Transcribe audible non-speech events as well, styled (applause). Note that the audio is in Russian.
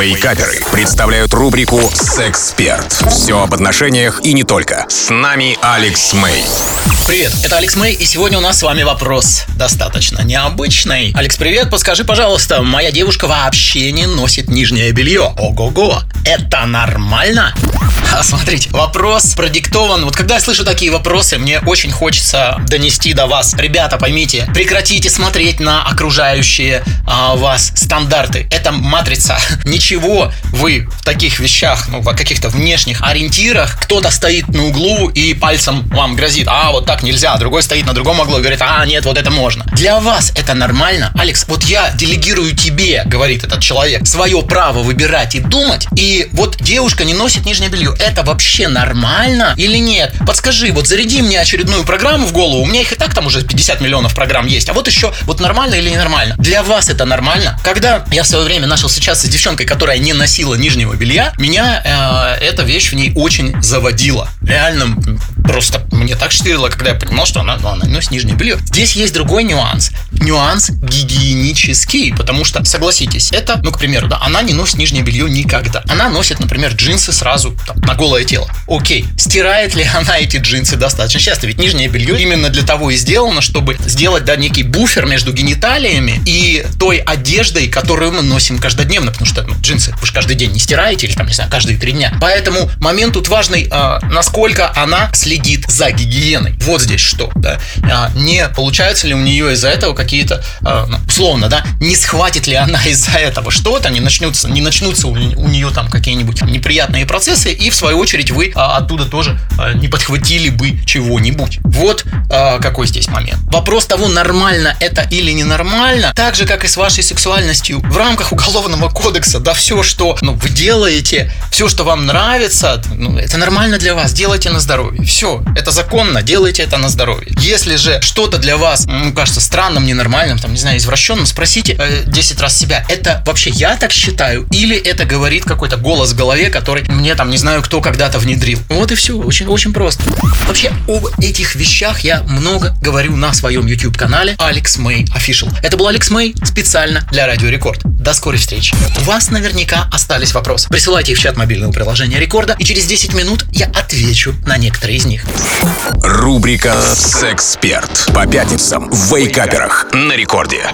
Вейкаперы представляют рубрику «Сексперт». Все об отношениях и не только. С нами Алекс Мэй. Привет, это Алекс Мэй, и сегодня у нас с вами вопрос достаточно необычный. Алекс, привет, подскажи, пожалуйста, моя девушка вообще не носит нижнее белье. Ого-го, это нормально? (laughs) А, смотрите, вопрос продиктован. Вот когда я слышу такие вопросы, мне очень хочется донести до вас. Ребята, поймите, прекратите смотреть на окружающие а, вас стандарты. Это матрица. (laughs) Ничего вы в таких вещах, ну, в каких-то внешних ориентирах, кто-то стоит на углу и пальцем вам грозит. А, вот так нельзя. Другой стоит на другом углу и говорит, а, нет, вот это можно. Для вас это нормально? Алекс, вот я делегирую тебе, говорит этот человек, свое право выбирать и думать. И вот девушка не носит нижнее белье. Это вообще нормально или нет? Подскажи, вот заряди мне очередную программу в голову. У меня их и так там уже 50 миллионов программ есть. А вот еще, вот нормально или ненормально? Для вас это нормально? Когда я в свое время начал встречаться с девчонкой, которая не носила нижнего белья, меня э, эта вещь в ней очень заводила. Реально, просто мне так штырило, когда я понимал, что она, ну, она носит нижнее белье. Здесь есть другой нюанс. Нюанс гигиенический, потому что, согласитесь, это, ну, к примеру, да, она не носит нижнее белье никогда. Она носит, например, джинсы сразу там, на голое тело. Окей, стирает ли она эти джинсы достаточно часто? Ведь нижнее белье именно для того и сделано, чтобы сделать, да, некий буфер между гениталиями и той одеждой, которую мы носим каждодневно, потому что ну, джинсы вы же каждый день не стираете или там, не знаю, каждые три дня. Поэтому момент тут важный, э, насколько она следит за гигиеной. Вот здесь что, да. А, не получается ли у нее из-за этого какие-то, а, ну, условно, да, не схватит ли она из-за этого что-то, не начнутся, не начнутся у, у нее там какие-нибудь неприятные процессы, и в свою очередь вы а, оттуда тоже а, не подхватили бы чего-нибудь. Вот а, какой здесь момент. Вопрос того, нормально это или ненормально, так же, как и с вашей сексуальностью, в рамках уголовного кодекса, да, все, что ну, вы делаете, все, что вам нравится, ну, это нормально для вас, делайте на здоровье. Все, это законно, делайте это на здоровье. Если же что-то для вас, ну, кажется странным, ненормальным, там, не знаю, извращенным, спросите э, 10 раз себя, это вообще я так считаю, или это говорит какой-то голос в голове, который мне там, не знаю, кто когда-то внедрил. Вот и все, очень, очень просто. Вообще, об этих вещах я много говорю на своем YouTube-канале Алекс Мэй Official. Это был Алекс Мэй специально для Радио Рекорд. До скорой встречи. У вас наверняка остались вопросы. Присылайте их в чат мобильного приложения Рекорда, и через 10 минут я отвечу на некоторые из них. Рубрика «Сексперт» по пятницам в Вейкаперах на рекорде.